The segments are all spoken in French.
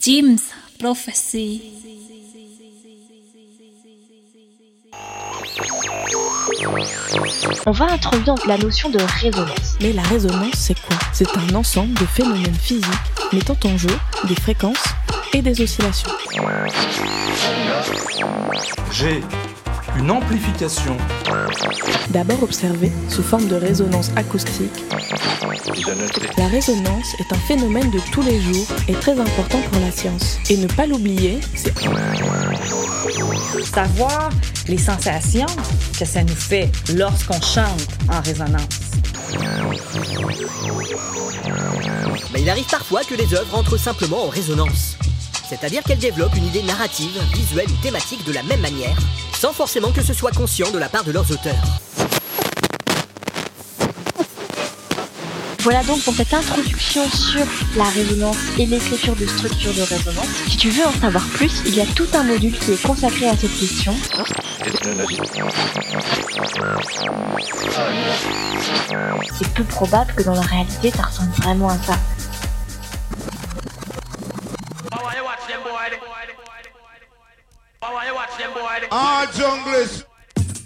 Jim's Prophecy. On va introduire la notion de résonance. Mais la résonance, c'est quoi? C'est un ensemble de phénomènes physiques mettant en jeu des fréquences et des oscillations. J'ai une amplification. D'abord observée sous forme de résonance acoustique, la résonance est un phénomène de tous les jours et très important pour la science. Et ne pas l'oublier, c'est savoir les sensations que ça nous fait lorsqu'on chante en résonance. Mais il arrive parfois que les œuvres entrent simplement en résonance. C'est-à-dire qu'elles développent une idée narrative, visuelle ou thématique de la même manière, sans forcément que ce soit conscient de la part de leurs auteurs. Voilà donc pour cette introduction sur la résonance et l'écriture de structures de résonance. Si tu veux en savoir plus, il y a tout un module qui est consacré à cette question. C'est peu probable que dans la réalité ça ressemble vraiment à ça. them boy. All junglers.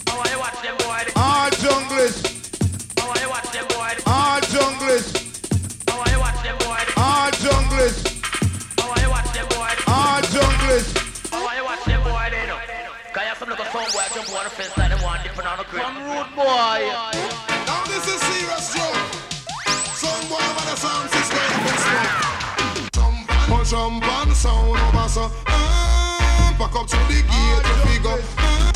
How I watch them boy. All junglers. How I watch them boy. All junglers. How I watch them boy. All junglers. How I watch them boy. All junglers. How I watch them boy. They know. Cause you some little phone boy jump on the fence like them one different on the crib? Some rude boy. Now this is serious jump. Some boy over a sound system. Jump on, jump sound over so. Back up to the gate to figure. Uh,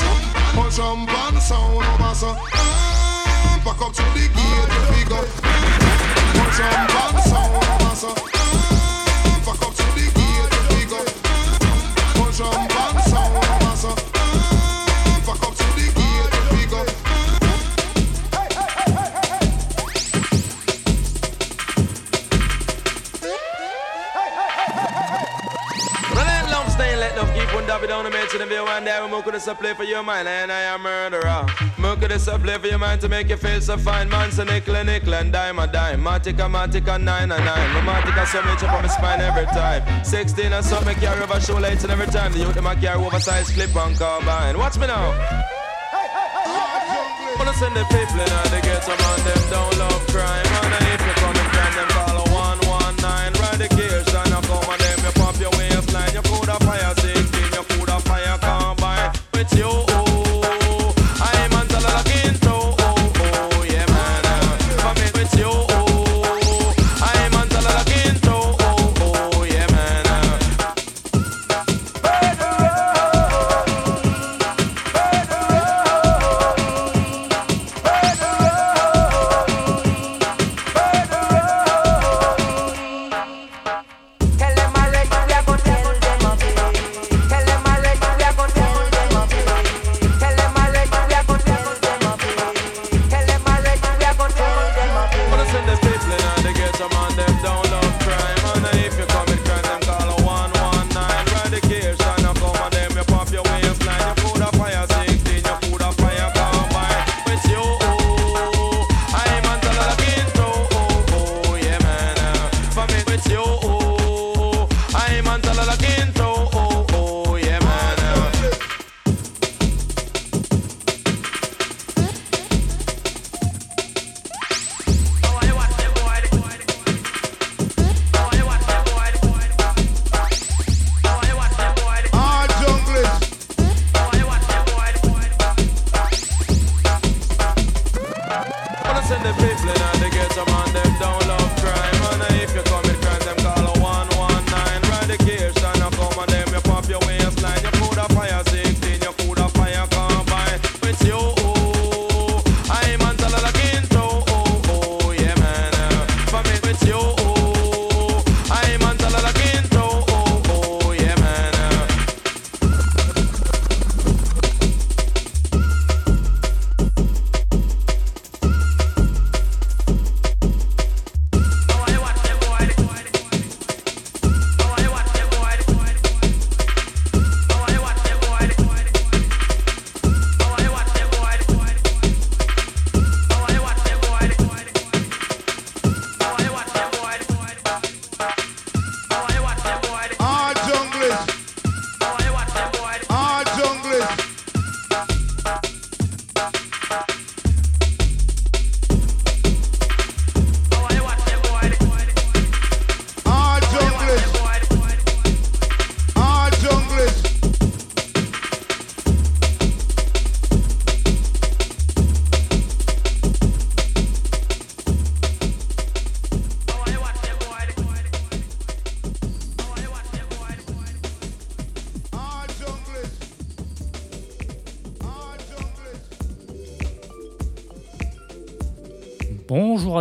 punch on the sound of us. Uh, back up to the gate to figure. Punch on the sound of us. Down the man to the bill one day. We could have play for your mind, and I am murderer. We could have play for your mind to make you feel so fine, man. So nickel and nickel and dime a dime. Matica, Matica, nine and nine. No Matica, so much up on my spine every time. 16 and something carry over shoelaces and every time. The youth, them a carry oversized clip on carbine. Watch me now. Wanna send the people in get some on them don't love crime. With you, I'm on the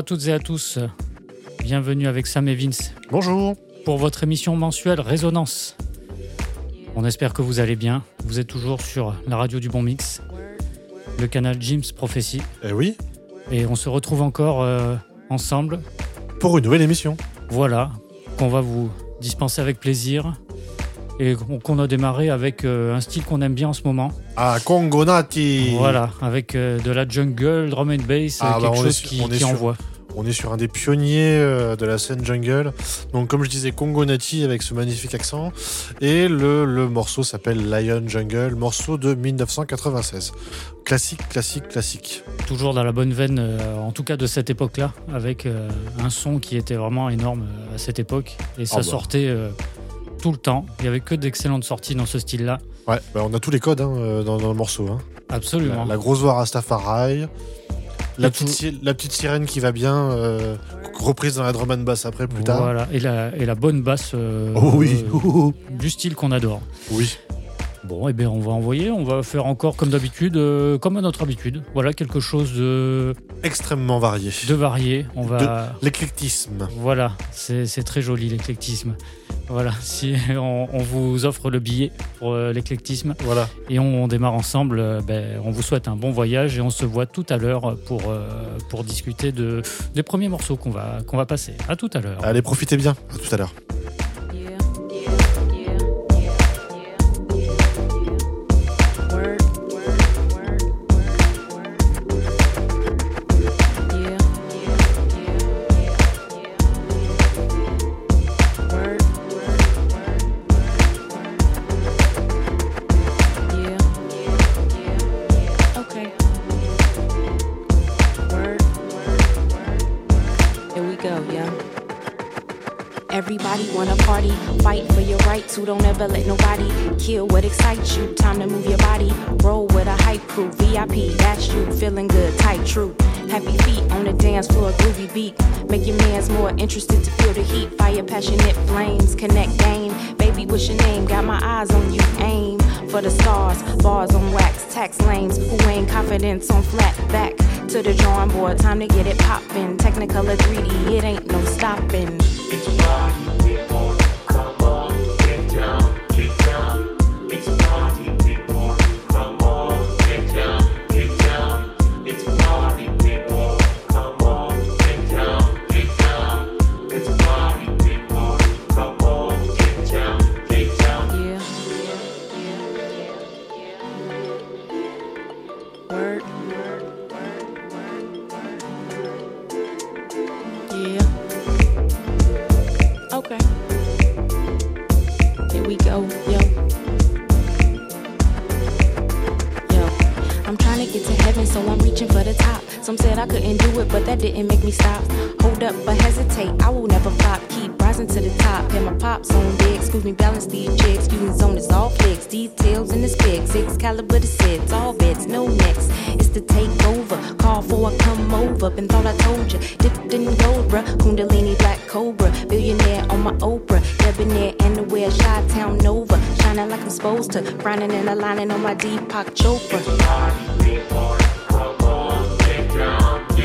Bonjour à toutes et à tous. Bienvenue avec Sam et Vince Bonjour. pour votre émission mensuelle Résonance. On espère que vous allez bien. Vous êtes toujours sur la radio du Bon Mix, le canal Jim's Prophecy. Eh oui, Et on se retrouve encore euh, ensemble. pour une nouvelle émission. Voilà, qu'on va vous dispenser avec plaisir. Et qu'on a démarré avec euh, un style qu'on aime bien en ce moment. Ah, Congo Nati. Voilà, avec euh, de la jungle, drum and bass, Ah, bah, quelque est chose qui, on est qui sur- envoie. On est sur un des pionniers euh, de la scène jungle. Donc, comme je disais, Congo Nati avec ce magnifique accent. Et le, le morceau s'appelle Lion Jungle, morceau de 1996. Classique, classique, classique. Toujours dans la bonne veine, euh, en tout cas de cette époque-là, avec euh, un son qui était vraiment énorme à cette époque. Et ça Ah bah. sortait euh, tout le temps. Il n'y avait que d'excellentes sorties dans ce style-là. Ouais, bah, on a tous les codes hein, dans, dans le morceau. hein. Absolument. La, la grosse voix Rastafari. La Et petite, si- la petite sirène qui va bien, euh, reprise dans la drum and bass après, plus tard. Voilà, et la, et la bonne basse euh, Oh oui, euh, du style qu'on adore. oui. Bon, et bien on va envoyer, on va faire encore comme d'habitude, euh, comme à notre habitude. Voilà, quelque chose de, Extrêmement varié. de varié. On va. L'éclectisme. Voilà, c'est très joli l'éclectisme. Voilà, si on, on vous offre le billet pour euh, l'éclectisme Voilà. et on, démarre ensemble, euh, ben, on vous souhaite un bon voyage et on se voit tout à l'heure pour, euh, pour discuter de, des premiers morceaux qu'on va, qu'on va passer. À tout à l'heure. Allez, profitez bien. À tout à l'heure. Wanna party, fight for your rights. Who don't ever let nobody kill what excites you. Time to move your body, roll with a hype crew. VIP, that's you, feeling good, tight, true. Happy feet on the dance floor, groovy beat. Make your mans more interested to feel the heat. Fire, passionate flames, connect game. Baby, what's your name? Got my eyes on you, aim for the stars. Bars on wax, tax lanes. Who ain't confidence on flat back to the drawing board. Time to get it poppin'. Technicolor 3D, it ain't no stopping. Yeah. Some said I couldn't do it, but that didn't make me stop. Hold up, but hesitate, I will never flop. Keep rising to the top. And my pops on deck, excuse me, balance these checks. Using zone is all flicks, details in the specs. Six caliber the sets, all bets, no necks. It's the takeover. Call for a come over. Been thought I told you. Dipped in gold, bruh. Kundalini black cobra. Billionaire on my Oprah. Debonair and the wear Chi Town Nova. Shining like I'm supposed to. Grinding and aligning on my Deepak Chopra down.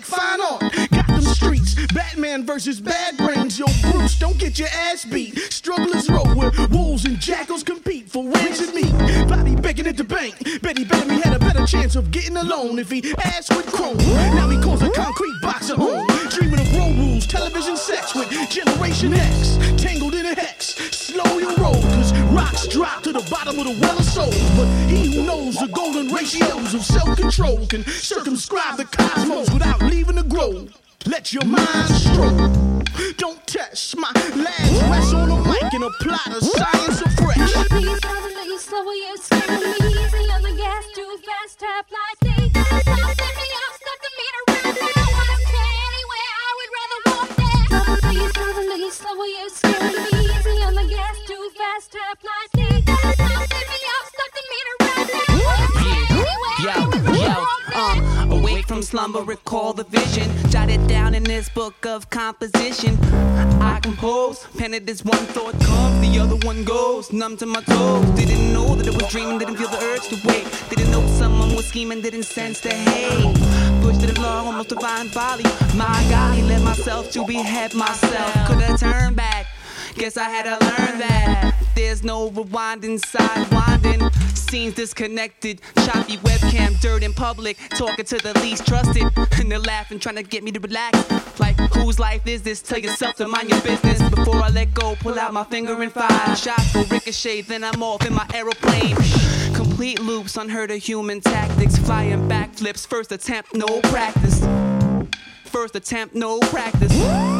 like fine art. Got them streets, Batman versus bad brains. Yo, Bruce, don't get your ass beat. Strugglers roll where wolves and jackals compete for wins and meat. Bobby begging at the bank. Betty Bellamy had a better chance of getting a loan if he asked with chrome. Now he calls a concrete box a home. Dreaming of road rules, television sets with Generation X. Tangled in a hex. Slow your roll, cause rocks drop to the bottom of the well of souls. But he who knows the golden ratios of self control can circumscribe the cosmos without leaving the grove. Let your mind stroll. Don't test my labs. Rest on a mic and apply the science of fresh. Please drive a little slower, you're scaring me easy on the gas, too fast, like. Stop, the meter. I don't care anywhere, I would rather walk there. Please slower, you're scaring from slumber, recall the vision. Jot it down in this book of composition. I compose, pen it as one thought comes, the other one goes. Numb to my toes. Didn't know that it was dreaming, didn't feel the urge to wake. Didn't know someone was scheming, didn't sense the hate. Pushed it along, almost divine folly. My golly, let myself to behead myself. Could have turned back. Guess I had to learn that there's no rewinding, sidewinding. Scenes disconnected, choppy webcam, dirt in public, talking to the least trusted, and they're laughing, trying to get me to relax. Like, whose life is this? Tell yourself to mind your business before I let go. Pull out my finger and fire. Shots will ricochet, then I'm off in my aeroplane. Complete loops, unheard of human tactics, flying backflips. First attempt, no practice. First attempt, no practice.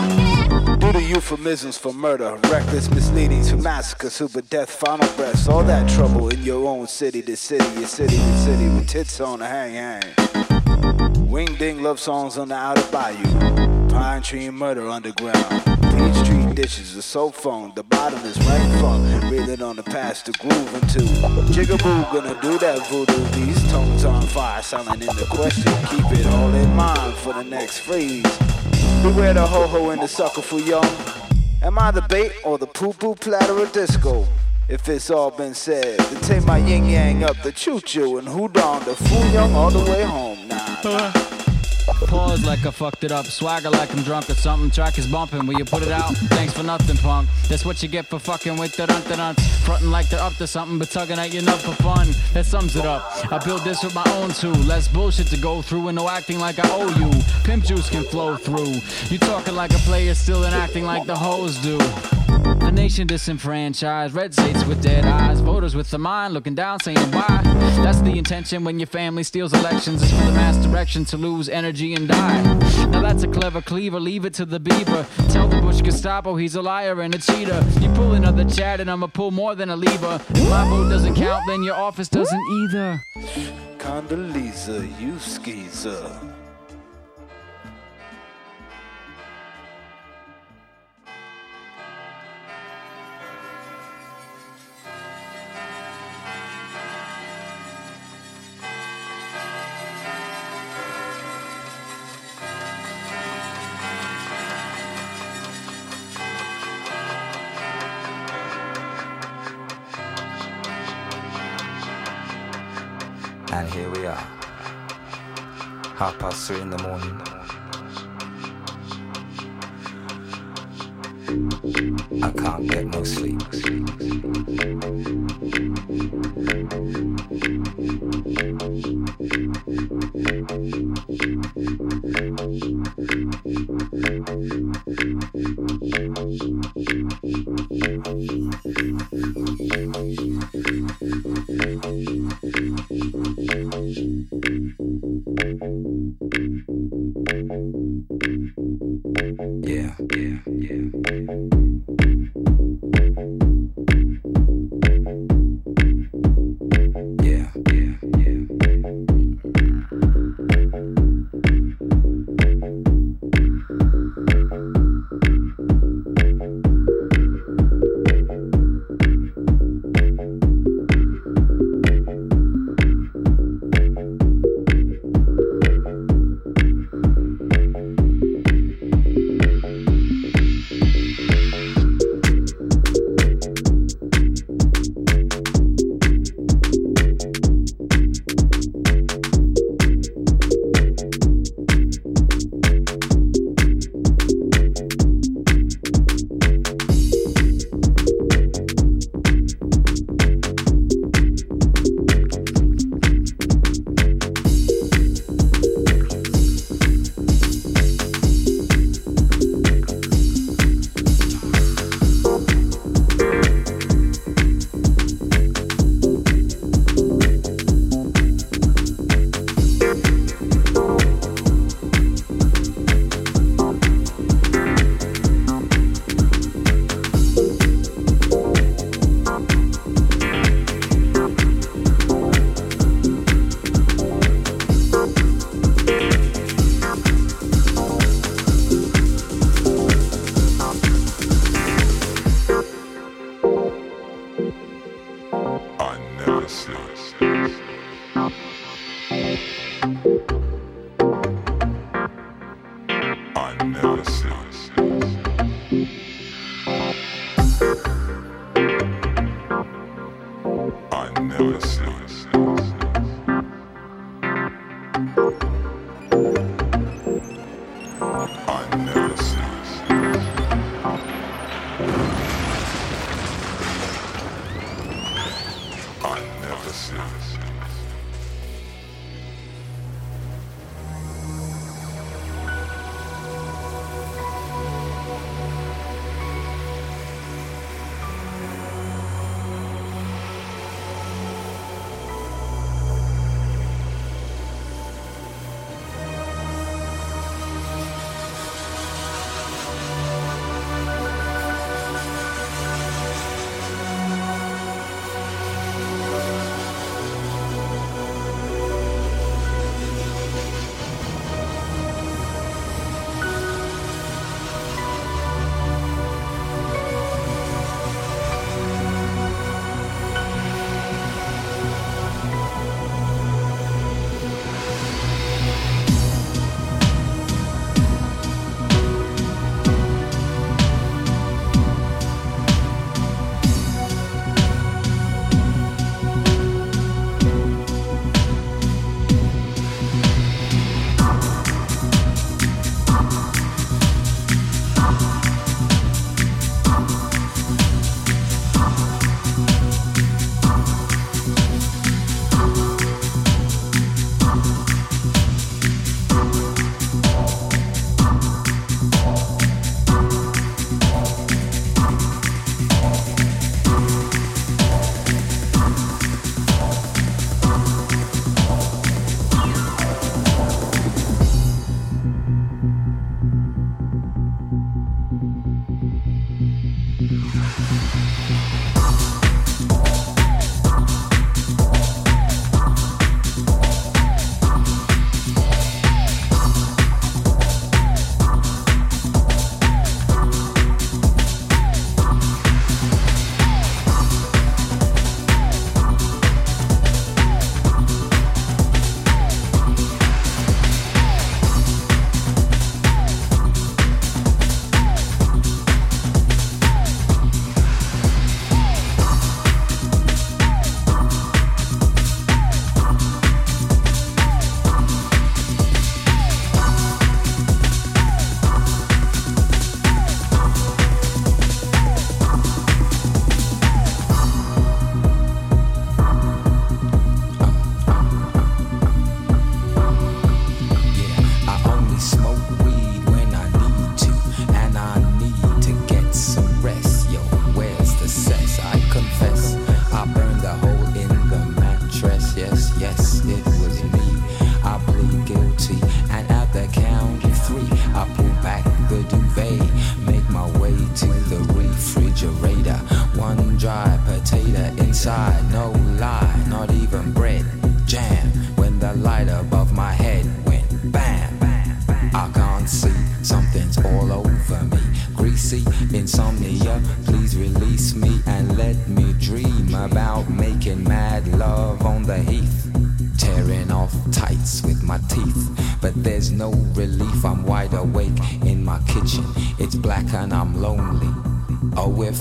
Euphemisms for murder, reckless misleadings for massacre, super death, final breaths, all that trouble in your own city to city, your city to city, with tits on the hang hang. Wing ding love songs on the outer bayou, pine tree murder underground. Peach tree dishes with soap phone, the bottom is rank funk, breathing on the past to groove into. Jigaboo gonna do that voodoo, these tones on fire, silent in the question, keep it all in mind for the next freeze. Beware the ho-ho and the sucker for young. Am I the bait or the poo-poo platter of disco? If it's all been said, then take my yin yang up the choo-choo and who down the fool young all the way home. Nah. Pause like I fucked it up. Swagger like I'm drunk or something. Track is bumping. Will you put it out? Thanks for nothing, punk. That's what you get for fucking with the dun dun Frontin' like they're up to something, but tugging at your nut for fun. That sums it up. I built this with my own two. Less bullshit to go through and no acting like I owe you. Pimp juice can flow through. You talking like a player still and acting like the hoes do. A nation disenfranchised, red states with dead eyes, voters with the mind looking down saying why. That's the intention when your family steals elections, it's for the mass direction to lose energy and die. Now that's a clever cleaver, leave it to the beaver. Tell the Bush Gestapo he's a liar and a cheater. You pull another chat and I'ma pull more than a lever. If my vote doesn't count, then your office doesn't either. Condoleezza, you skeezer. In the morning.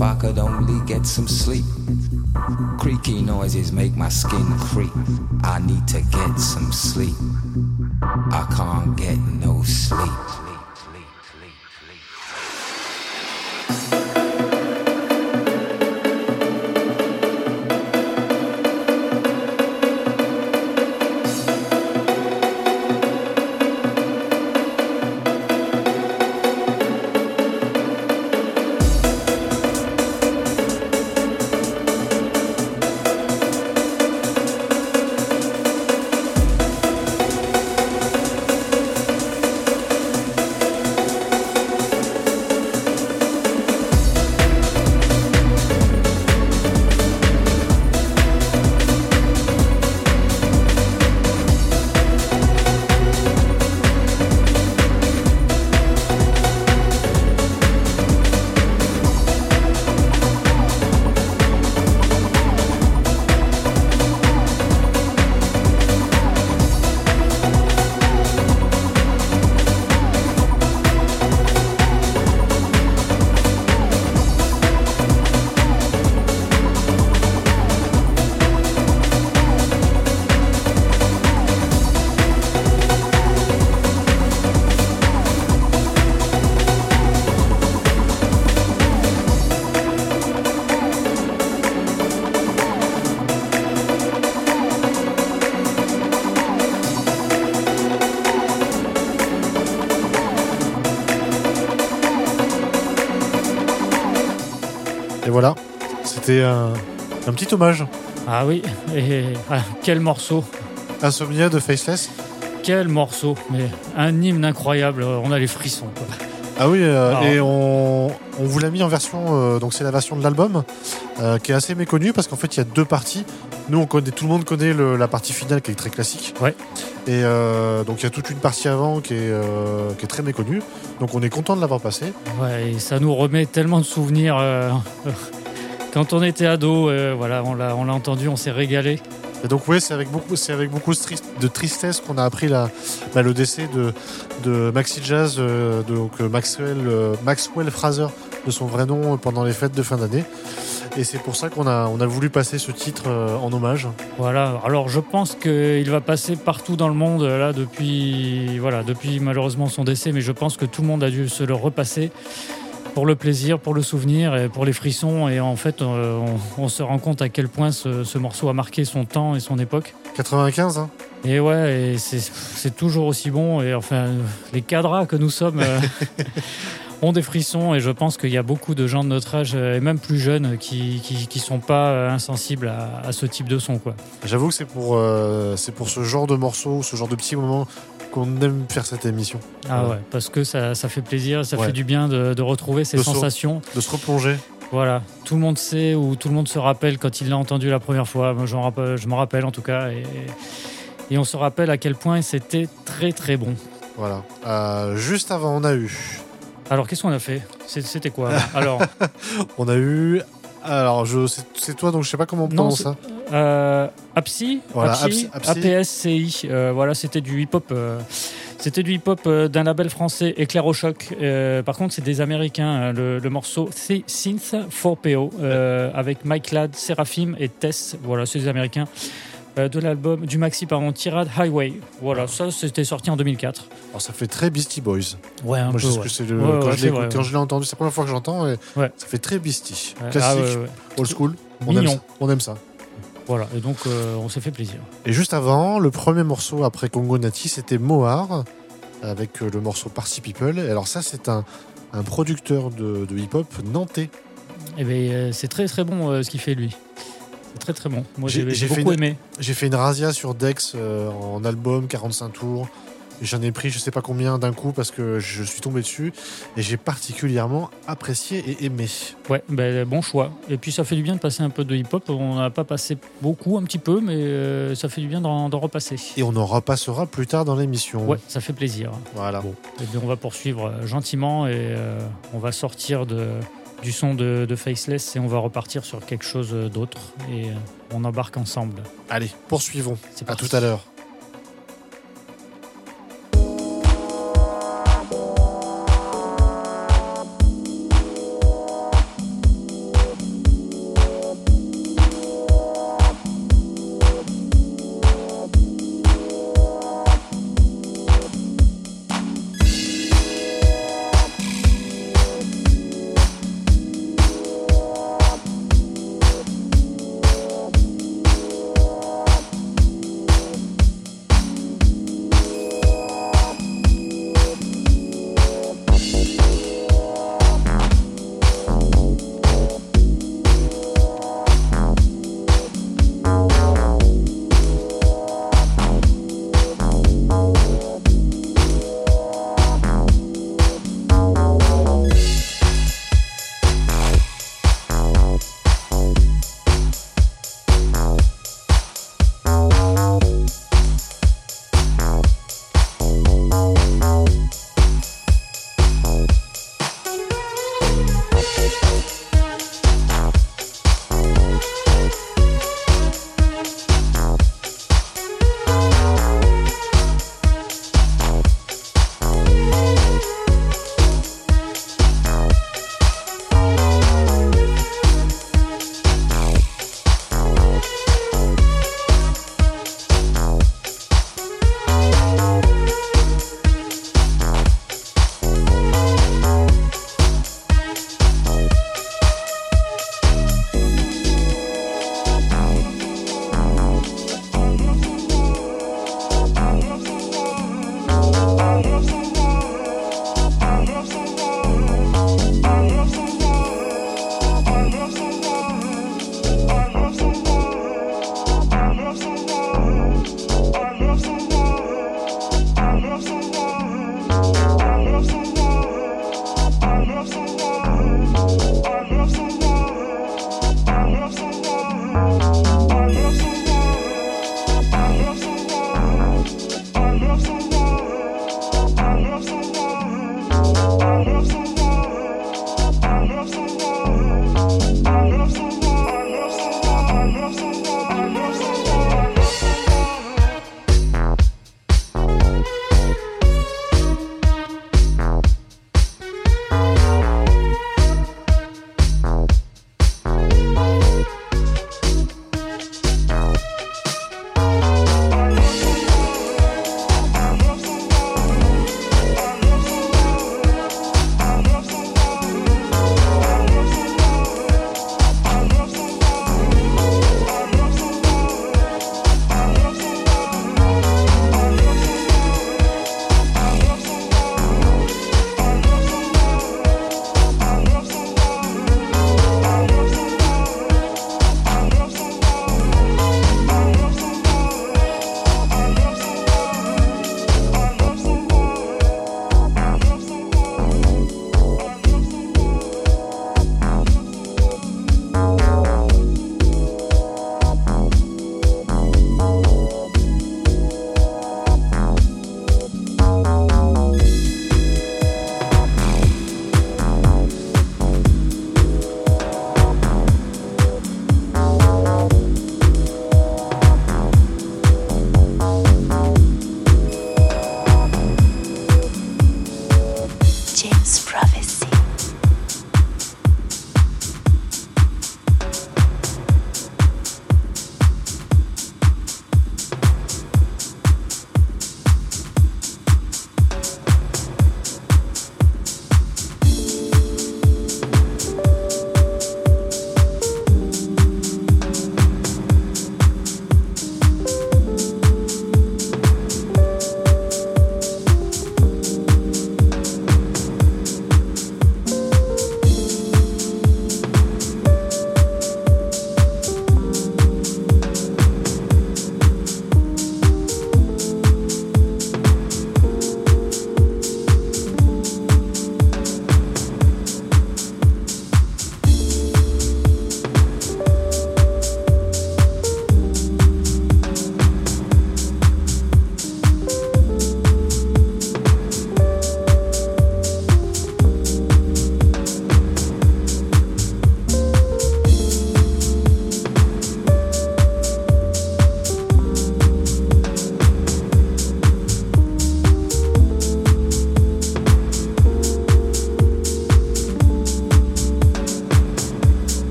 if I could only get some sleep. Creaky noises make my skin creep. I need to get some sleep. I can't get c'était un, un petit hommage. Ah oui, et ah, quel morceau Insomnia de Faceless Quel morceau Mais un hymne incroyable, on a les frissons. quoi. Ah oui, euh, Alors. et on, on vous l'a mis en version, euh, donc c'est la version de l'album, euh, qui est assez méconnue parce qu'en fait il y a deux parties. Nous, on connaît, tout le monde connaît le- la partie finale qui est très classique. Ouais. Et euh, donc il y a toute une partie avant qui est, euh, qui est très méconnue. Donc on est content de l'avoir passé. Ouais, et ça nous remet tellement de souvenirs. euh, quand on était ado, euh, voilà, on l'a, on l'a entendu, on s'est régalé. Et donc oui, c'est avec beaucoup, c'est avec beaucoup de tris- de tristesse qu'on a appris la, bah, le décès de, de Maxi Jazz, euh, de- donc euh, Maxwell, euh, Maxwell Fraser, de son vrai nom, pendant les fêtes de fin d'année. Et c'est pour ça qu'on a, on a voulu passer ce titre euh, en hommage. Voilà. Alors, je pense qu'il va passer partout dans le monde là depuis, voilà, depuis malheureusement son décès, mais je pense que tout le monde a dû se le repasser pour le plaisir, pour le souvenir et pour les frissons. Et en fait, euh, on, on se rend compte à quel point ce, ce morceau a marqué son temps et son époque. 95, hein Et ouais, et c'est toujours aussi bon. Et enfin, les cadras que nous sommes euh, ont des frissons. Et je pense qu'il y a beaucoup de gens de notre âge, euh, et même plus jeunes, qui, qui, qui sont pas insensibles à, à ce type de son. J'avoue que c'est pour, euh, c'est pour ce genre de morceaux, ce genre de petits moments qu'on aime faire cette émission. Ah ouais, parce que ça, ça fait plaisir, ça Ouais. fait du bien de, de retrouver ces De se- sensations. de se replonger. Voilà, tout le monde sait ou tout le monde se rappelle quand il l'a entendu la première fois. Moi, rappelle- je m'en rappelle en tout cas. Et, et on se rappelle à quel point c'était très très bon. Voilà. Euh, juste avant, on a eu. Alors, qu'est-ce qu'on a fait? C'était quoi Alors, on a eu. Alors, je, c'est, toi, donc je sais pas comment on Non, prononce ça. Euh, APSI, Voilà. APSCI, euh, voilà, c'était du hip-hop. euh, c'était du hip-hop d'un label français, Éclair au choc. Par contre, c'est des Américains. le, le morceau Synth 4PO euh, avec Mike Ladd, Seraphim et Tess. Voilà, c'est des Américains. Euh, de l'album, du maxi, pardon, Tirade Highway. Voilà, ça, c'était sorti en 2004. Alors, ça fait très Beastie Boys. Ouais, un Moi, peu, ouais. que c'est le- Ouais, quand, je vrai, quand je l'ai entendu, c'est la première fois que j'entends. Et. Ça fait très Beastie. Classique, ah ouais. old school. On Mignon. aime, ça. on aime ça. Voilà, et donc euh, on s'est fait plaisir. Et juste avant, le premier morceau après Congo Nati, c'était Mohar, avec euh, le morceau Party People. Et alors, ça, c'est un, un producteur de, de hip-hop nantais. Et ben, euh, c'est très très bon euh, ce qu'il fait lui. C'est très très bon. Moi j'ai beaucoup une- aimé. J'ai fait une razzia sur Dex euh, en album, 45 tours. J'en ai pris je sais pas combien d'un coup parce que je suis tombé dessus et j'ai particulièrement apprécié et aimé. Ouais, ben, bon choix. Et puis ça fait du bien de passer un peu de hip-hop. On n'a pas passé beaucoup, un petit peu, mais euh, ça fait du bien d'en repasser. Et on en repassera plus tard dans l'émission. Ouais, ça fait plaisir. Voilà. Et bien, on va poursuivre euh, gentiment et euh, on va sortir de, du son de, de Faceless et on va repartir sur quelque chose d'autre. Et euh, on embarque ensemble. Allez, poursuivons. C'est À tout à l'heure.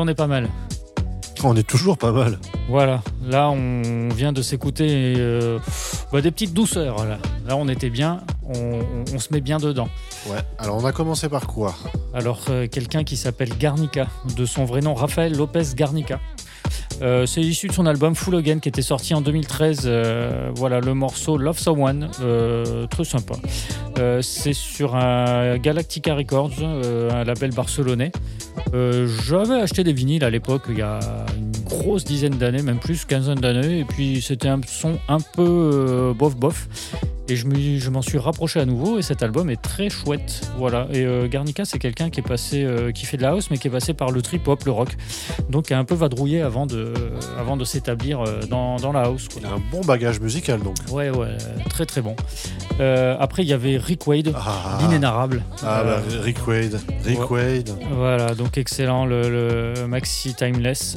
On est pas mal. On est toujours pas mal. Voilà, là on vient de s'écouter euh, bah, des petites douceurs. Là, on était bien, on, se met bien dedans. Ouais, alors on a commencé par quoi? Alors euh, quelqu'un qui s'appelle Garnica, de son vrai nom Raphaël Lopez Garnica. Euh, c'est issu de son album Full Again qui était sorti en 2013. Voilà le morceau Love Someone, très sympa. c'est sur un Galactica Records, un label barcelonais. Euh, j'avais acheté des vinyles à l'époque, il y a une grosse dizaine d'années, même plus, quinzaine d'années, et puis c'était un son un peu euh, bof-bof. Et je m'en suis rapproché à nouveau et cet album est très chouette. Voilà. Et euh, Garnica, c'est quelqu'un qui est passé, euh, qui fait de la house, mais qui est passé par le trip hop, le rock. Donc qui a un peu vadrouillé avant de, avant de s'établir euh, dans, dans la house. quoi. Il a un bon bagage musical donc. Ouais, ouais, très très bon. Euh, après, il y avait Rick Wade, l'inénarrable. Ah bah, Rick Wade. Rick ouais. Wade. Voilà, donc excellent le, le maxi Timeless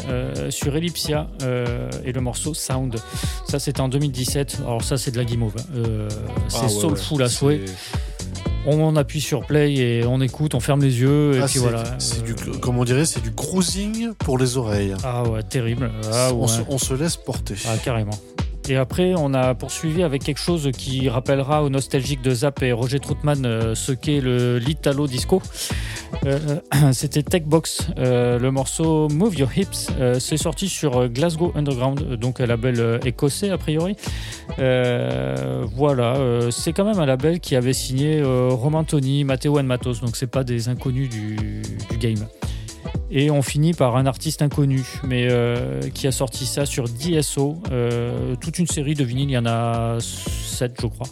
sur Ellipsia et le morceau Sound. Ça, c'était en 2017. Alors, ça, c'est de la guimauve. hein. Euh, c'est Ah ouais, soulful ouais. à souhait. On appuie sur play et on écoute, on ferme les yeux. Et Ah, puis voilà. c'est du, comme on dirait, c'est du cruising pour les oreilles. Ah ouais, terrible. Ah on, ouais. se, on se laisse porter. Ah, carrément. Et après, on a poursuivi avec quelque chose qui rappellera aux nostalgiques de Zap et Roger Troutman euh, ce qu'est le l'Italo Disco. Euh, C'était Techbox, euh, le morceau Move Your Hips. C'est sorti sur Glasgow Underground, donc un label écossais a priori. Voilà, c'est quand même un label qui avait signé Roman Tony, Matteo and Matos, donc c'est pas des inconnus du game. Et on finit par un artiste inconnu, mais euh, qui a sorti ça sur DSO. euh, toute une série de vinyles, il y en a 7, je crois.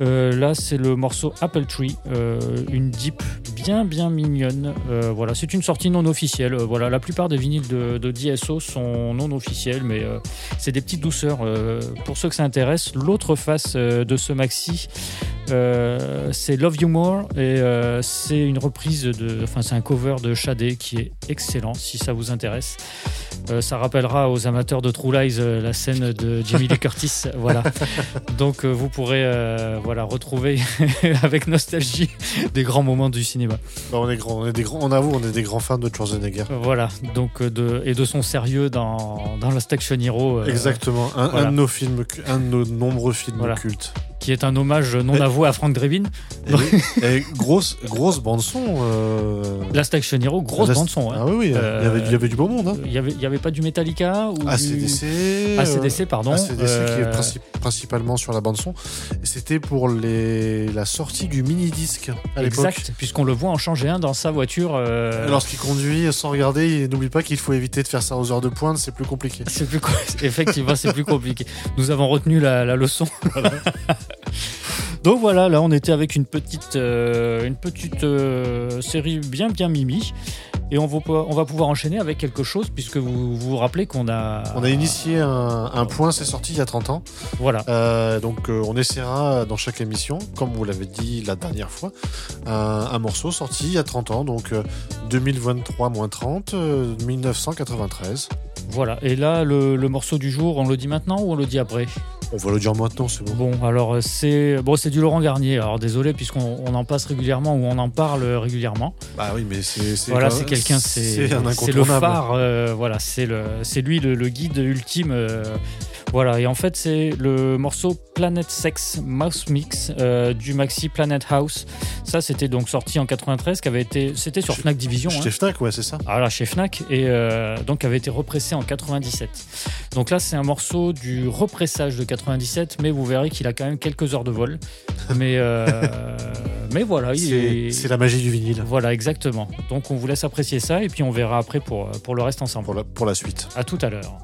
Euh, là, c'est le morceau Apple Tree, une deep bien bien mignonne. Voilà, c'est une sortie non officielle. Voilà, la plupart des vinyles de, DSO sont non officiels, mais c'est des petites douceurs. Pour ceux que ça intéresse, l'autre face de ce maxi, c'est Love You More et c'est une reprise enfin c'est un cover de Shadé qui est excellent si ça vous intéresse. Euh, ça rappellera aux amateurs de True Lies euh, la scène de Jamie Lee Curtis, voilà. Donc euh, vous pourrez euh, voilà retrouver avec nostalgie des grands moments du cinéma. Bah, on est grand, on est des grands, on avoue, on est des grands fans de Schwarzenegger. Voilà, donc de, et de son sérieux dans, dans Last Action Hero. euh, Exactement, un, voilà. un de nos films, un de nos nombreux films Voilà. cultes. Qui est un hommage non avoué à Frank Drebin. Et, et grosse, grosse bande son. Euh... Last Action Hero, grosse Last- bande son. hein. Ah oui, oui, il y Euh, avait- il y avait du beau monde. Hein. Il y avait, avait pas du Metallica ou ACDC. du... ACDC, euh, pardon. ACDC qui est Euh, princi- principalement sur la bande son. Et C'était pour les... la sortie du mini disque à l'époque. Exact, puisqu'on le voit en changer un dans sa voiture. euh, Lorsqu'il conduit sans regarder, il n'oublie pas qu'il faut éviter de faire ça aux heures de pointe, c'est plus compliqué. C'est plus effectivement, c'est plus compliqué. Nous avons retenu la, la leçon. Donc voilà, là on était avec une petite, euh, une petite euh, série bien bien mimi. Et on va, pouvoir- on va pouvoir enchaîner avec quelque chose, puisque vous vous, vous rappelez qu'on a. On a initié un, un point, c'est sorti il y a 30 ans. Voilà. Euh, donc on essaiera dans chaque émission, comme vous l'avez dit la dernière fois, un, un morceau sorti il y a 30 ans, donc euh, 2023-30, euh, 1993. Voilà, et là le, le morceau du jour, on le dit maintenant ou on le dit après On va le dire maintenant, c'est bon. Bon, alors euh, c'est bon, c'est du Laurent Garnier. Alors désolé, puisqu'on on en passe régulièrement ou on en parle régulièrement. Bah oui, mais c'est c'est Voilà, c'est quelqu'un, c'est le phare. euh, voilà, c'est le, c'est lui le, le guide ultime. euh, voilà, et en fait c'est le morceau Planet Sex Mouse Mix euh, du maxi Planet House. Ça, c'était donc sorti en 93, qui avait été, c'était sur Fnac Division. Chez hein. Fnac, ouais, c'est ça. Voilà, chez Fnac, et euh, donc avait été repressé en 97. Donc là, c'est un morceau du repressage de 97, mais vous verrez qu'il a quand même quelques heures de vol. Mais, euh, mais voilà, il C'est est- c'est la magie du vinyle. Voilà, exactement. Donc on vous laisse apprécier ça, et puis on verra après pour, pour le reste ensemble. Pour la, pour la suite. À tout à l'heure.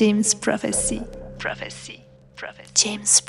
James Prophecy. Prophecy. Prophecy. James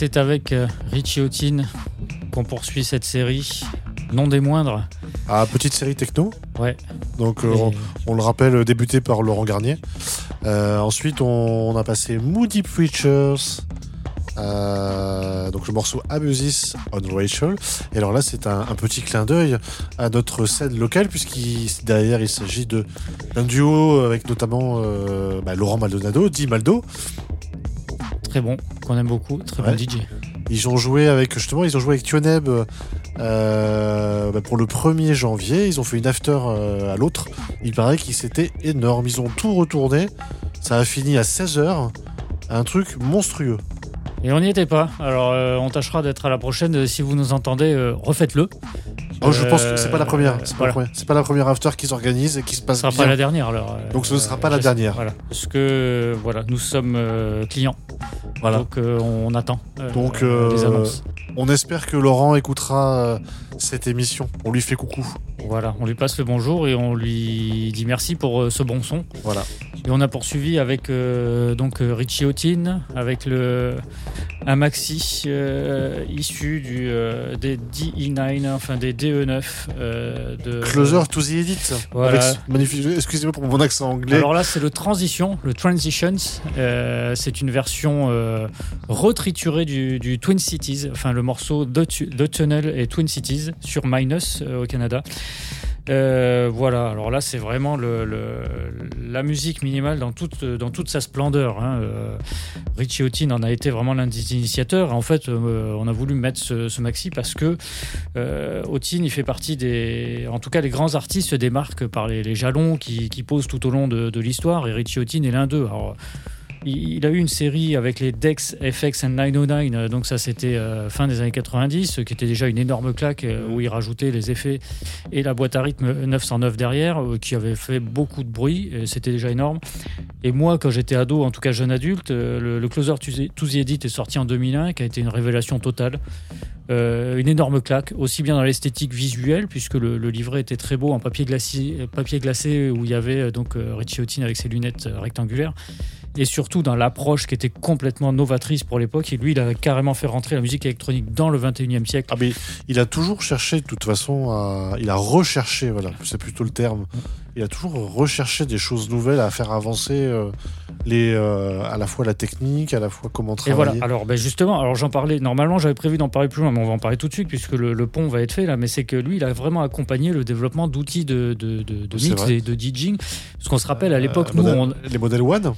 c'est avec euh, Richie Houghton qu'on poursuit cette série. Non des moindres. Ah, petite série techno. Ouais. Donc, euh, on, on le rappelle, débuté par Laurent Garnier. Euh, ensuite, on, on a passé Moody Preachers. euh, donc le morceau Abusis on Rachel. Et alors là, c'est un, un petit clin d'œil à notre scène locale, puisqu'il derrière, il s'agit de d'un duo avec notamment euh, bah, Laurent Maldonado, Di Maldo. Très bon, qu'on aime beaucoup. Très Ouais. bon DJ. Ils ont joué avec justement, ils ont joué avec Tioneb euh, bah, pour le 1er janvier. Ils ont fait une after euh, à l'autre. Il paraît qu'ils c'était énorme. Ils ont tout retourné. Ça a fini à 16h. Un truc monstrueux. Et on n'y était pas. Alors, euh, on tâchera d'être à la prochaine. Euh, Si vous nous entendez, euh, refaites-le. Oh, je pense que Euh, c'est pas la première. C'est pas, voilà. la première. C'est pas la première after qu'ils organisent et qui se passe Ce sera bien. pas la dernière alors. euh, Donc ce ne sera pas la dernière. Voilà. Parce que euh, voilà, nous sommes euh, clients. Voilà. Donc euh, on attend. euh, Donc, les euh, annonces. on espère que Laurent écoutera cette émission. On lui fait coucou. Voilà, on lui passe le bonjour et on lui dit merci pour ce bon son. Voilà. Et on a poursuivi avec euh, donc euh, Richie Houghton, avec le un maxi euh, issu du euh, des DE9, enfin des DE9 euh, de Closer to the Edit. Voilà. Magnifique. Excusez-moi pour mon accent anglais. Alors là, c'est le Transition, le Transitions. C'est une version retriturée du, du Twin Cities, enfin le morceau The, Tu- The Tunnel et Twin Cities sur Minus au Canada. Euh, voilà, alors là c'est vraiment le, le- la musique minimale dans toute, dans toute sa splendeur. hein. Euh, Richie en a été vraiment l'un des initiateurs. En fait, euh, on a voulu mettre ce, ce maxi parce que euh, Houghton, il fait partie des. En tout cas, les grands artistes se démarquent par les, les jalons qui, qui posent tout au long de, de l'histoire et Richie Houghton est l'un d'eux. Alors, il a eu une série avec les Dex FX and 909, euh, donc ça c'était euh, fin des années 90, euh, qui était déjà une énorme claque où il rajoutait les effets et la boîte à rythme 909 derrière, qui avait fait beaucoup de bruit, c'était déjà énorme. Et moi, quand j'étais ado, en tout cas jeune adulte, le, Closer to the, Edit est sorti en 2001, qui a été une révélation totale. Une énorme claque, aussi bien dans l'esthétique visuelle, puisque le, livret était très beau en papier glacé, où il y avait donc Richie Houghton avec ses lunettes rectangulaires, et surtout dans l'approche qui était complètement novatrice pour l'époque. Et lui, il a carrément fait rentrer la musique électronique dans le 21e siècle. Ah il a toujours cherché de toute façon à... il a recherché voilà c'est plutôt le terme il a toujours recherché des choses nouvelles à faire avancer euh, les euh, à la fois la technique à la fois comment Et travailler voilà, alors ben justement, alors j'en parlais, normalement j'avais prévu d'en parler plus loin, mais on va en parler tout de suite puisque le, le pont va être fait là, mais c'est que lui, il a vraiment accompagné le développement d'outils de, de, de, de C'est mix vrai. et de DJing. Parce qu'on se rappelle, à l'époque, Euh, nous, modèle- on, les modèles One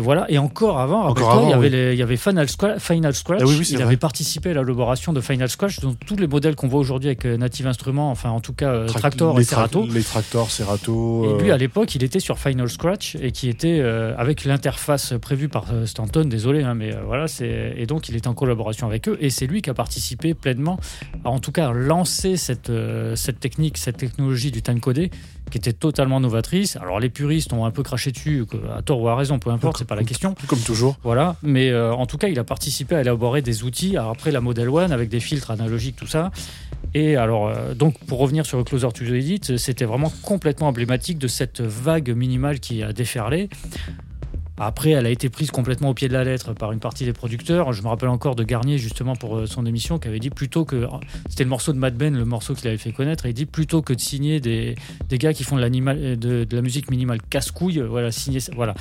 voilà, et encore avant, Encore rappelle-toi, il y avant, avait, oui. les- il y avait Final, Scratch, Final Scratch. Ah oui, oui, c'est il vrai. avait participé à l'élaboration de Final Scratch, dont tous les modèles qu'on voit aujourd'hui avec Native Instruments, enfin en tout cas Trac- Tractor les et Serato. tra- les Tractor Serato Et lui, euh, à l'époque, il était sur Final Scratch et qui était euh, avec l'interface prévue par euh, Stanton. Désolé, hein, mais euh, voilà, c'est et donc il était en collaboration avec eux et c'est lui qui a participé pleinement, à, en tout cas, lancer cette cette technique, cette technologie du timecodé qui était totalement novatrice. Alors les puristes ont un peu craché dessus, à tort ou à raison, peu importe, c'est pas la question. comme toujours Voilà, mais euh, en tout cas, il a participé à élaborer des outils. Après la Model One avec des filtres analogiques, tout ça. Et alors, euh, donc, pour revenir sur le Closer to the Edit, c'était vraiment complètement emblématique de cette vague minimale qui a déferlé. Après, elle a été prise complètement au pied de la lettre par une partie des producteurs. Je me rappelle encore de Garnier, justement, pour euh, son émission, qui avait dit plutôt que. C'était le morceau de Mad Ben, le morceau qu'il avait fait connaître. Et il dit plutôt que de signer des, des gars qui font de, l'animal- euh, de, de la musique minimale casse-couille, euh, voilà, signer. ça- Voilà.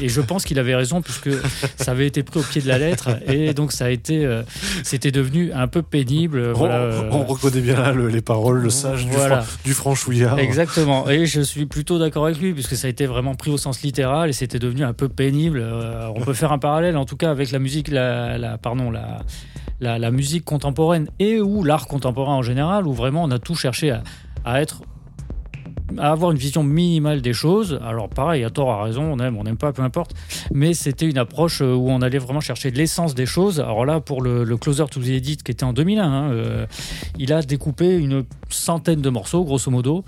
Et je pense qu'il avait raison, puisque ça avait été pris au pied de la lettre. Et donc, ça a été. euh, C'était devenu un peu pénible. on, reconnaît bien là le- les paroles le sage du, fran- du franchouillard Exactement. Et je suis plutôt d'accord avec lui, puisque ça a été vraiment pris au sens littéral et c'était devenu un peu pénible. Euh, on peut faire un parallèle, en tout cas, avec la musique, la, la- pardon, la, la, la musique contemporaine et ou l'art contemporain en général, où vraiment on a tout cherché à, être à avoir une vision minimale des choses. Alors pareil, à tort, à raison, on aime, on n'aime pas, peu importe. Mais c'était une approche euh, où on allait vraiment chercher l'essence des choses. Alors là, pour le, le Closer to the Edit qui était en 2001, hein, euh, il a découpé une centaine de morceaux, grosso modo.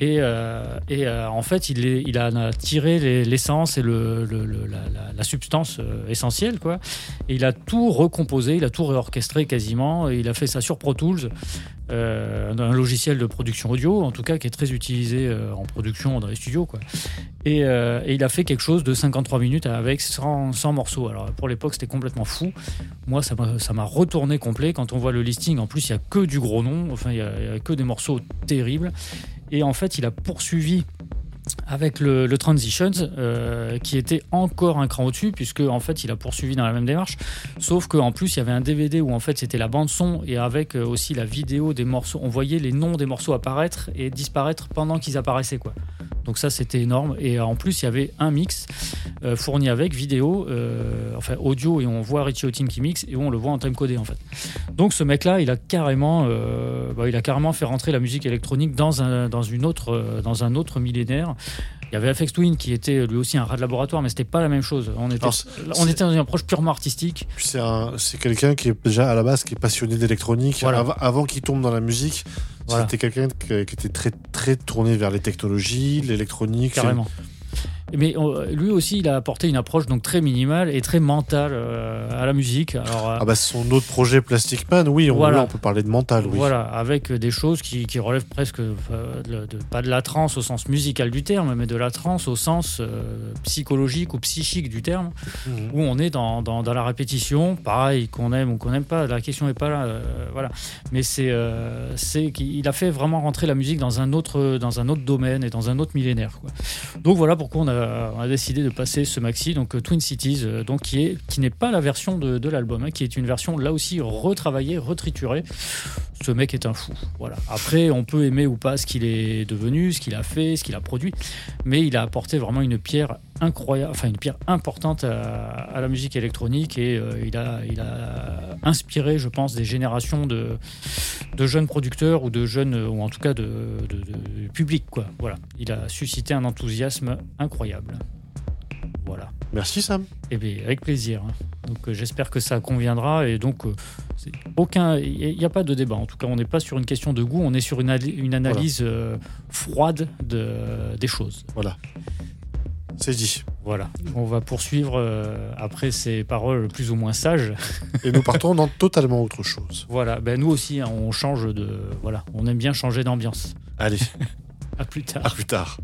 Et, euh, euh, en fait, il, a tiré les- l'essence et la, substance euh, essentielle, quoi. Et il a tout recomposé, il a tout réorchestré quasiment. Et il a fait ça sur Pro Tools, un logiciel de production audio, en tout cas, qui est très utilisé en production dans les studios, quoi. Et, il a fait quelque chose de 53 minutes avec 100, 100 morceaux. Alors pour l'époque, c'était complètement fou. Moi, ça m'a retourné complet. Quand on voit le listing, en plus, il y a que du gros nom. Enfin, il y a, il y a que des morceaux terribles. Et en fait, il a poursuivi avec le, Transitions, euh, qui était encore un cran au-dessus, puisque en fait, il a poursuivi dans la même démarche. Sauf qu'en plus, il y avait un DVD où en fait, c'était la bande son et avec euh, aussi la vidéo des morceaux. On voyait les noms des morceaux apparaître et disparaître pendant qu'ils apparaissaient, quoi. Donc ça, c'était énorme. Et en plus, il y avait un mix euh, fourni avec vidéo, euh, enfin audio, et on voit Richie Houghton qui mixe et on le voit en timecodé en fait. Donc ce mec-là, il a carrément, euh, bah, il a carrément fait rentrer la musique électronique euh, dans un autre millénaire. Il y avait FX Twin qui était lui aussi un rat de laboratoire, mais c'était pas la même chose. On était, Alors, on était dans une approche purement artistique. C'est un- c'est quelqu'un qui est déjà à la base qui est passionné d'électronique. Voilà. Avant qu'il tombe dans la musique, Voilà. c'était quelqu'un qui, qui était très très tourné vers les technologies, l'électronique. Carrément. Mais euh, lui aussi, il a apporté une approche donc très minimale et très mentale euh, à la musique. Alors, euh, Ah bah son autre projet Plastic Man, oui, on, Voilà. là, on peut parler de mental, oui. Voilà, avec des choses qui, qui relèvent presque, euh, de, de- pas de la trance au sens musical du terme, mais de la trance au sens psychologique ou psychique du terme, Mhm. où on est dans, dans- dans la répétition, pareil, qu'on aime ou qu'on n'aime pas, la question n'est pas là, voilà. Mais c'est c'est qu'il a fait vraiment rentrer la musique dans un autre, dans un autre domaine et dans un autre millénaire. Quoi. Donc voilà pourquoi on a, décidé de passer ce maxi, donc euh, Twin Cities, euh, donc qui est qui n'est pas la version de, de l'album, hein, qui est une version là aussi retravaillée, retriturée. Ce mec est un fou. Voilà. Après, on peut aimer ou pas ce qu'il est devenu, ce qu'il a fait, ce qu'il a produit, mais il a apporté vraiment une pierre incroyable, enfin une pierre importante à, à la musique électronique et euh, il, a, il a inspiré, je pense, des générations de, de jeunes producteurs ou de jeunes, ou en tout cas de, de, de public. Quoi. Voilà. Il a suscité un enthousiasme incroyable. Voilà. Merci Sam. Eh bien, avec plaisir. hein. Donc, euh, j'espère que ça conviendra. Et donc, euh, aucun, il n'y a pas de débat. En tout cas, on n'est pas sur une question de goût. On est sur une, analyse euh, froide de, des choses. Voilà. C'est dit. Voilà. On va poursuivre euh, après ces paroles plus ou moins sages. Et nous partons dans totalement autre chose. Voilà. Ben nous aussi, hein, on change de. Voilà. On aime bien changer d'ambiance. Allez. à plus tard. À plus tard.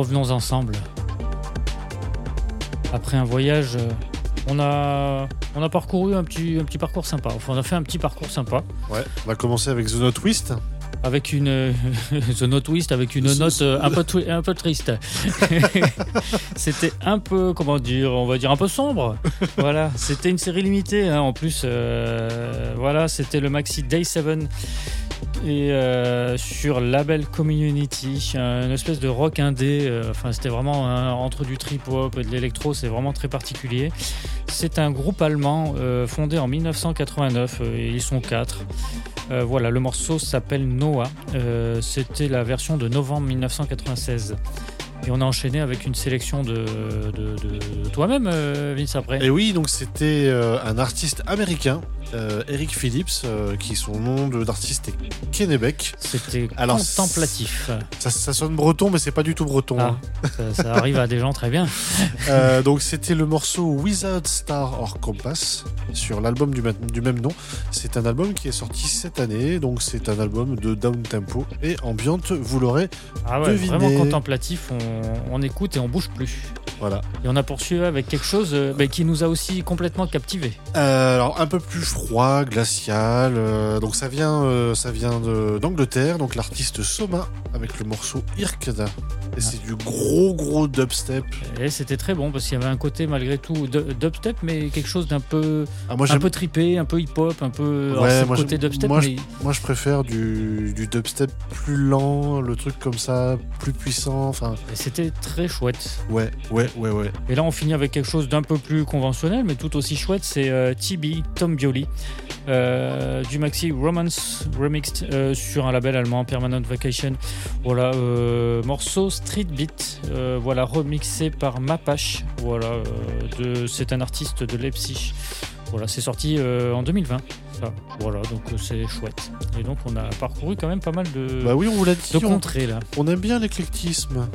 Revenons ensemble. Après un voyage, euh, on a, on a parcouru un petit, un petit parcours sympa. Enfin, on a fait un petit parcours sympa. Ouais, on va commencer avec The Note Twist. Avec une The Note Twist, avec une note euh, un peu, un peu triste. c'était un peu, comment dire, on va dire un peu sombre. Voilà, c'était une série limitée. hein. En plus, euh, voilà, c'était le maxi Day 7 et euh, sur label Community, une espèce de rock indé. euh, Enfin, c'était vraiment entre du trip hop et de l'électro. C'est vraiment très particulier. C'est un groupe allemand euh, fondé en 1989. euh, et ils sont quatre. Voilà, le morceau s'appelle Noah. C'était la version de novembre 1996. Et on a enchaîné avec une sélection de, toi-même, Vince, après. Et oui, donc c'était un artiste américain, Eric Phillips, qui son nom d'artiste est Kennebec. C'était contemplatif. Ça, ça sonne breton, mais c'est pas du tout breton. Ah, hein. ça, ça arrive à des gens très bien. Euh, donc c'était le morceau Without Star or Compass sur l'album du même nom. C'est un album qui est sorti cette année, donc c'est un album de down tempo et ambiante, vous l'aurez Ah ouais, deviné. vraiment contemplatif, on, on écoute et on bouge plus. Voilà. Et on a poursuivi avec quelque chose euh, bah, qui nous a aussi complètement captivés. Euh, alors un peu plus froid, glacial. euh, donc ça vient, euh, ça vient d'Angleterre. Donc l'artiste Soma avec le morceau Irkda. Et c'est du gros gros dubstep. Et c'était très bon parce qu'il y avait un côté malgré tout du- dubstep, mais quelque chose d'un peu, Ah, moi, un peu trippé, un peu hip-hop, un peu. Ouais, moi, côté dubstep, moi, mais je, moi, je préfère du, du dubstep plus lent, le truc comme ça, plus puissant. Enfin, c'était très chouette. ouais, ouais, Et là, on finit avec quelque chose d'un peu plus conventionnel, mais tout aussi chouette. C'est euh, TB, Tom Bioli, euh, du maxi Romance Remixed euh, sur un label allemand, Permanent Vacation. Voilà, morceau Street Beat, voilà, remixé par Mapache. C'est un artiste de Leipzig. Voilà, c'est sorti euh, en 2020. Ça. Voilà, donc euh, c'est chouette. Et donc, on a parcouru quand même pas mal de, Bah oui, on vous l'a dit. de on- contrées là. On aime bien l'éclectisme.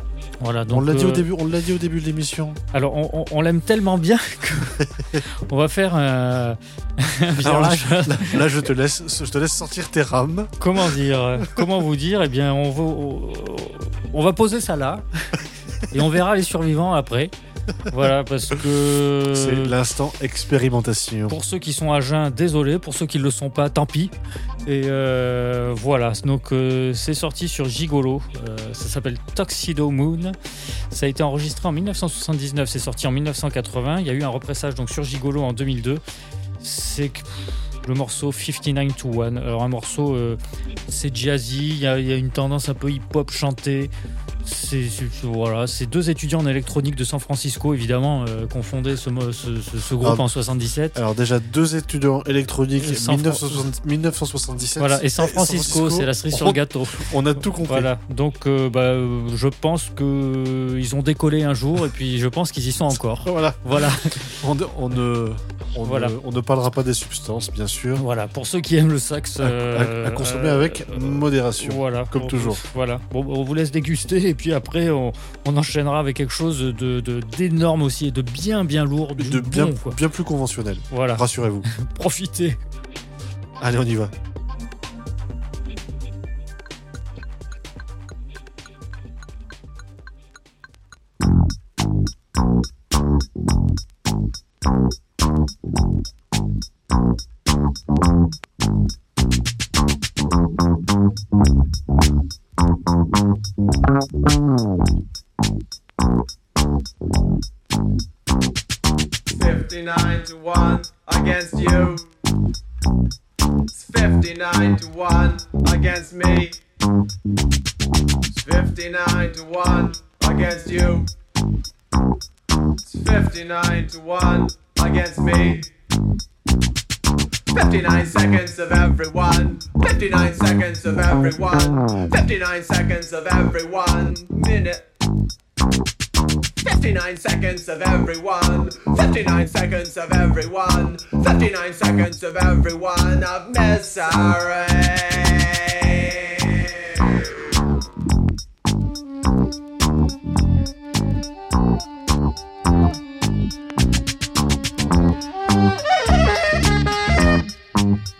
Voilà, on donc, l'a dit au euh, début. On l'a dit au début de l'émission. Alors, on, on- on l'aime tellement bien que on va faire un, un Alors là, virage. là, là, je te laisse, je te laisse sortir tes rames. Comment dire Comment vous dire? Eh bien, on va, on, on va poser ça là et on verra les survivants après. Voilà, parce que C'est l'instant expérimentation. pour ceux qui sont à jeun, désolé. Pour ceux qui ne le sont pas, tant pis. Et euh, voilà, donc euh, c'est sorti sur Gigolo. Euh, ça s'appelle Tuxedo Moon. Ça a été enregistré en 1979. C'est sorti en 1980. Il y a eu un repressage donc sur Gigolo en 2002. C'est le morceau 59 to 1. Alors un morceau, c'est jazzy. Il y, a, il y a une tendance un peu hip-hop chanté. C'est voilà, deux étudiants en électronique de San Francisco, évidemment, euh, qui ont fondé ce, mo- ce- ce- ce groupe Ah, en 77. Alors déjà deux étudiants électroniques, Et San 1960 1977. Voilà, et San Francisco, c'est la cerise sur le gâteau. On a tout compris. Voilà, donc euh, bah, euh, je pense que ils ont décollé un jour et puis je pense qu'ils y sont encore. Voilà. Voilà. On, ne- on ne, on, Voilà. ne, on ne parlera pas des substances, bien sûr. Voilà, pour ceux qui aiment le sax. À- à- euh, à consommer euh, avec modération. Voilà, comme toujours. Voilà, bon, on vous laisse déguster et puis après on, on enchaînera avec quelque chose de d'énorme aussi et de bien bien lourd, du De bien, quoi. bien plus conventionnel. Voilà. Rassurez-vous. Profitez. Allez, on y va. Fifty-nine to one against you. It's fifty-nine to one against me. It's fifty-nine to one against you. It's fifty-nine to one against me. 59 seconds of everyone. 59 seconds of everyone. 59 seconds of everyone. Minute. 59 seconds of everyone. 59 seconds of everyone. 59 seconds of everyone of misery.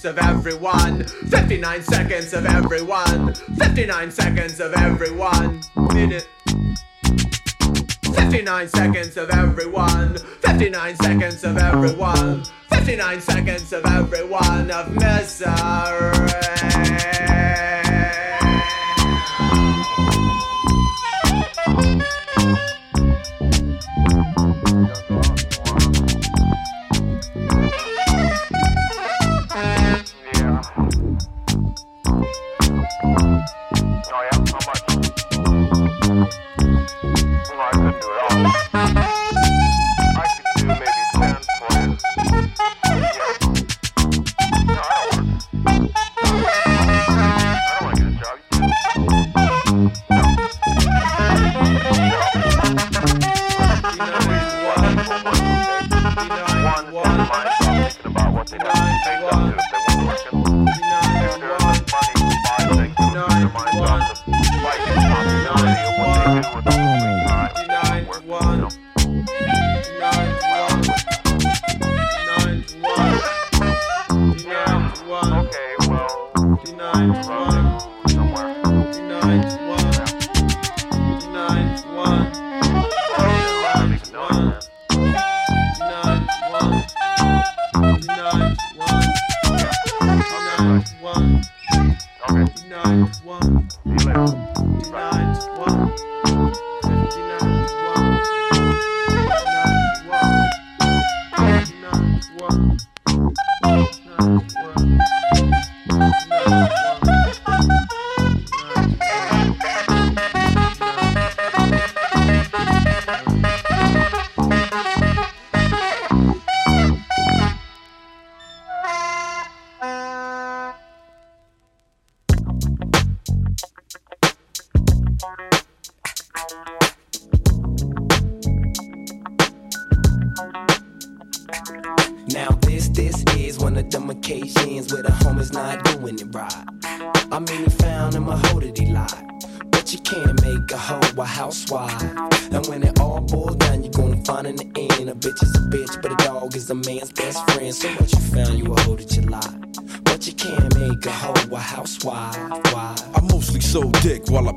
seconds of everyone. 59 seconds of everyone. 59 seconds of everyone. Minute. 59 seconds of everyone. 59 seconds of everyone. 59 seconds of everyone of misery.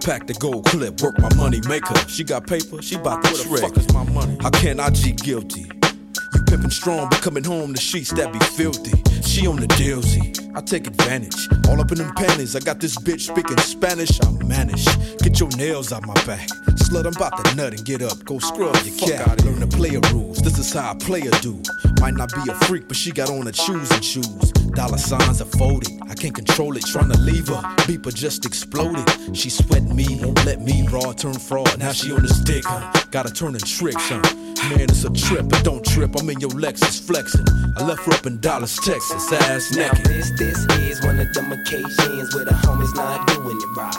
Dick while I packed the gold clip. Work my money maker. She got paper, she bout to trick. fuck is my money? How can I G guilty? You pimpin' strong, but coming home to sheets that be filthy. She on the dealsy. I take advantage. All up in them panties. I got this bitch speaking Spanish. I manage. Get your nails out my back. Slut, I'm about to nut and get up. Go scrub your cat. Learn the player rules. This is how a player do. Might not be a freak, but she got on her shoes and shoes. Dollar signs are folded. I can't control it. Trying to leave her. Beeper just exploded. She sweat me, won't let me raw turn fraud. Now she on this dick, huh? Gotta turn in tricks, huh? Man, it's a trip, but don't trip. I'm in your Lexus flexing. I left her up in Dallas, Texas, ass naked. Now this, this is one of them occasions where the homie's not doing it right.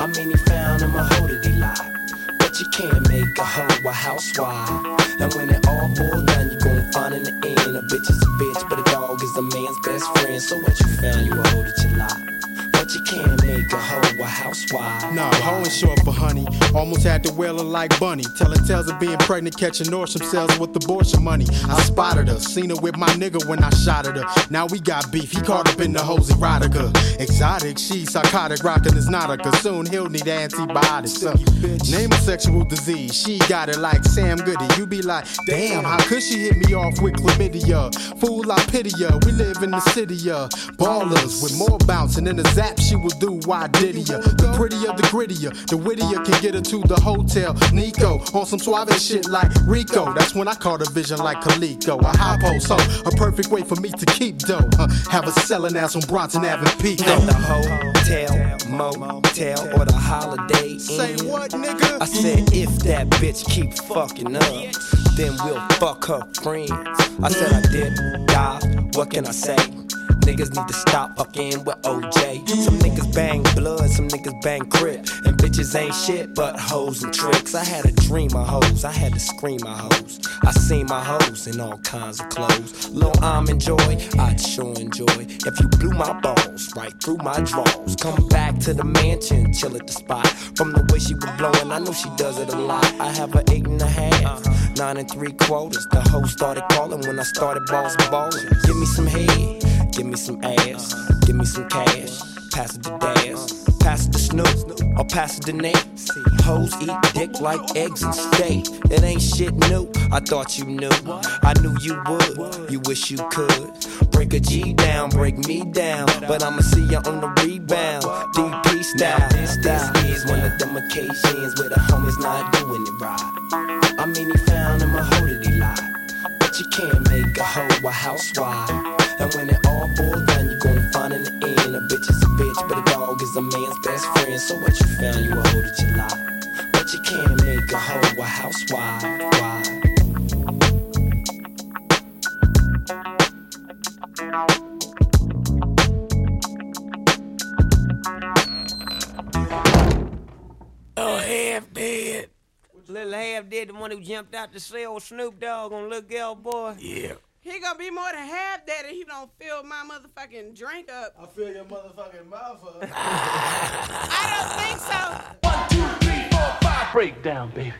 I mean, he found him a that he lied. But you can't make a hoe a housewife. And when it all boils down, you're gonna find in the end a bitch is a bitch, but a dog is a man's best friend. So what you found, you a hoe that you lied. But you can't make a hoe a housewife. Nah, hoeing short for honey. Almost had to wail her like bunny. Telling tales of being pregnant, catching Nordstrom sales with abortion money. I spotted her, seen her with my nigga when I shot at her. Now we got beef, he caught up in the hose erotica. Exotic, she psychotic, rockin' his nautica. Soon he'll need antibiotics. Uh, name a sexual disease, she got it like Sam Goody. You be like, damn, how could she hit me off with chlamydia? Fool, I pity ya. We live in the city, uh, ballers with more bouncing than a zap. She will do why did ya? The prettier, the grittier, the wittier can get her to the hotel. Nico on some suave shit like Rico. That's when I caught a vision like Coleco. A high post, so a perfect way for me to keep dough. Uh, have a selling ass on Bronson Avenue, Pico. At the hotel, motel, or the holiday Inn. Say what, nigga? I said if that bitch keep fucking up, then we'll fuck her friends. I said I did, die. What can I say? Niggas need to stop fucking with OJ. Some niggas bang blood, some niggas bang crip. And bitches ain't shit but hoes and tricks. I had a dream of hoes, I had to scream my hoes. I seen my hoes in all kinds of clothes. Low I'm enjoy, I'd sure enjoy. If you blew my balls right through my drawers. Come back to the mansion, chill at the spot. From the way she was blowing, I know she does it a lot. I have a eight and a half, nine and three quarters. The hoe started calling when I started balls balling. Give me some head, give me some ass, give me some cash. Pass it to Daz, pass it to Snoop, or pass it to Nate. Hoes eat dick like eggs and steak. It ain't shit new. I thought you knew. I knew you would. You wish you could. Break a G down, break me down. But I'ma see you on the rebound. DP style. This, this is one of them occasions where the homies not doing it right. I mean, he found him a hoe that he lied. But you can't make a hoe a housewife. And when it all boils down, you gon' find in the end a bitch is a bitch, but a dog is a man's best friend. So what you found, you a hoe that you lie. But you can't make a hoe a housewife. Why? Oh, half dead. Little half dead, the one who jumped out to see old Snoop Dogg on Little Girl Boy. Yeah. He gonna be more than half dead if he don't fill my motherfucking drink up. I fill your motherfucking mouth up. I don't think so. One two three four five. Breakdown, baby.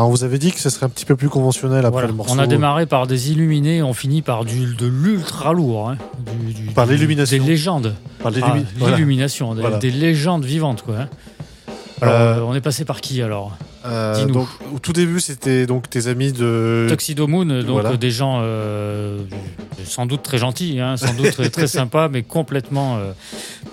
Alors, on vous avait dit que ce serait un petit peu plus conventionnel après Voilà. le morceau. On a démarré par des illuminés, on finit par du, de l'ultra lourd. hein. Du- du- Par l'illumination. Des légendes. Par Ah, voilà. L'illumination, des, Voilà. des légendes vivantes. Quoi, hein. Alors, Euh, on est passé par qui alors? Euh, Dis-nous. donc, au tout début, c'était donc tes amis de. Tuxedo Moon, donc Voilà. des gens euh, sans doute très gentils, hein, sans doute très, très sympas, mais complètement euh,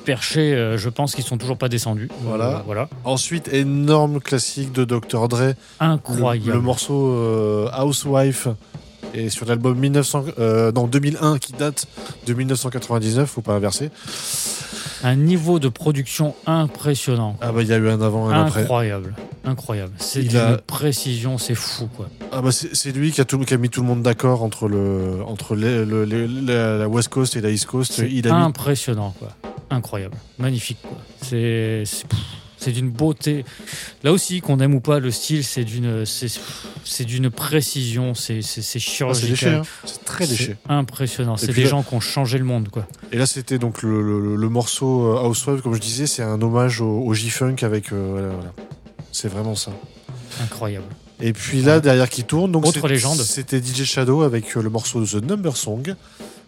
perchés. euh, je pense qu'ils sont toujours pas descendus. Euh, Voilà. voilà. Ensuite, énorme classique de Dr. Dre. Incroyable. Le, le morceau euh, Housewife. Et sur l'album 1900, euh, non, 2001 qui date de 1999, faut pas inverser. Un niveau de production impressionnant. Ah bah il y a eu un avant et un après. Incroyable, incroyable. C'est d'une a- précision, c'est fou quoi. Ah bah c'est lui qui a, tout, qui a mis tout le monde d'accord entre, le, entre les- le- les- la, West Coast et la East Coast. C'est a mis impressionnant quoi, incroyable, magnifique quoi. C'est c'est- d'une beauté. Là aussi, qu'on aime ou pas le style, c'est d'une c'est c'est d'une précision, c'est c'est c'est chirurgical. hein. C'est très léché. Impressionnant. C'est des là- gens qui ont changé le monde quoi. Et là, c'était donc le, le- le morceau euh, Housewife, comme je disais, c'est un hommage au, au G-Funk avec. euh, voilà, voilà. C'est vraiment ça. Incroyable. Et puis là, derrière qui tourne, donc Autre légende. C'était DJ Shadow avec euh, le morceau The Number Song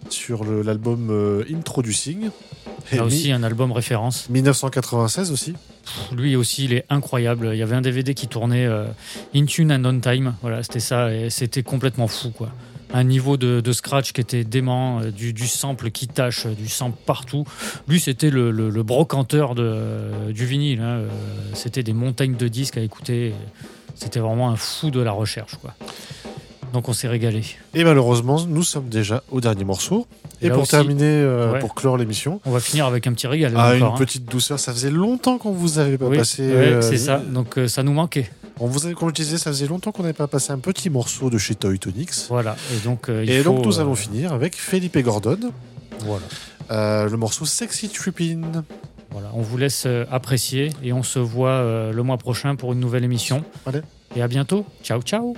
sur le- l'album euh, Introducing. Et Là mi- aussi un album référence. 1996 aussi. Lui aussi, il est incroyable. Il y avait un DVD qui tournait euh, In Tune and On Time. Voilà, c'était ça. Et c'était complètement fou, quoi. Un niveau de, de scratch qui était dément, euh, du, du sample qui tâche, euh, du sample partout. Lui, c'était le, le- le brocanteur de, euh, du vinyle. hein. Euh, C'était des montagnes de disques à écouter. C'était vraiment un fou de la recherche, quoi. Donc on s'est régalé. Et malheureusement, nous sommes déjà au dernier morceau. Et pour aussi- terminer, euh, Ouais. pour clore l'émission, On va finir avec un petit régal. ah, encore, une hein. petite douceur. Ça faisait longtemps qu'on vous avait pas Oui, passé. ouais, euh, c'est ça. Donc euh, ça nous manquait. On vous avait, comme je disais, ça faisait longtemps qu'on n'avait pas passé un petit morceau de chez Toy Tonics. Voilà. Et donc, il Et donc nous allons finir avec Felipe Gordon. Voilà. Le morceau Sexy Trippin'. Voilà, on vous laisse euh, apprécier et on se voit euh, le mois prochain pour une nouvelle émission. Allez. Et à bientôt. Ciao, ciao.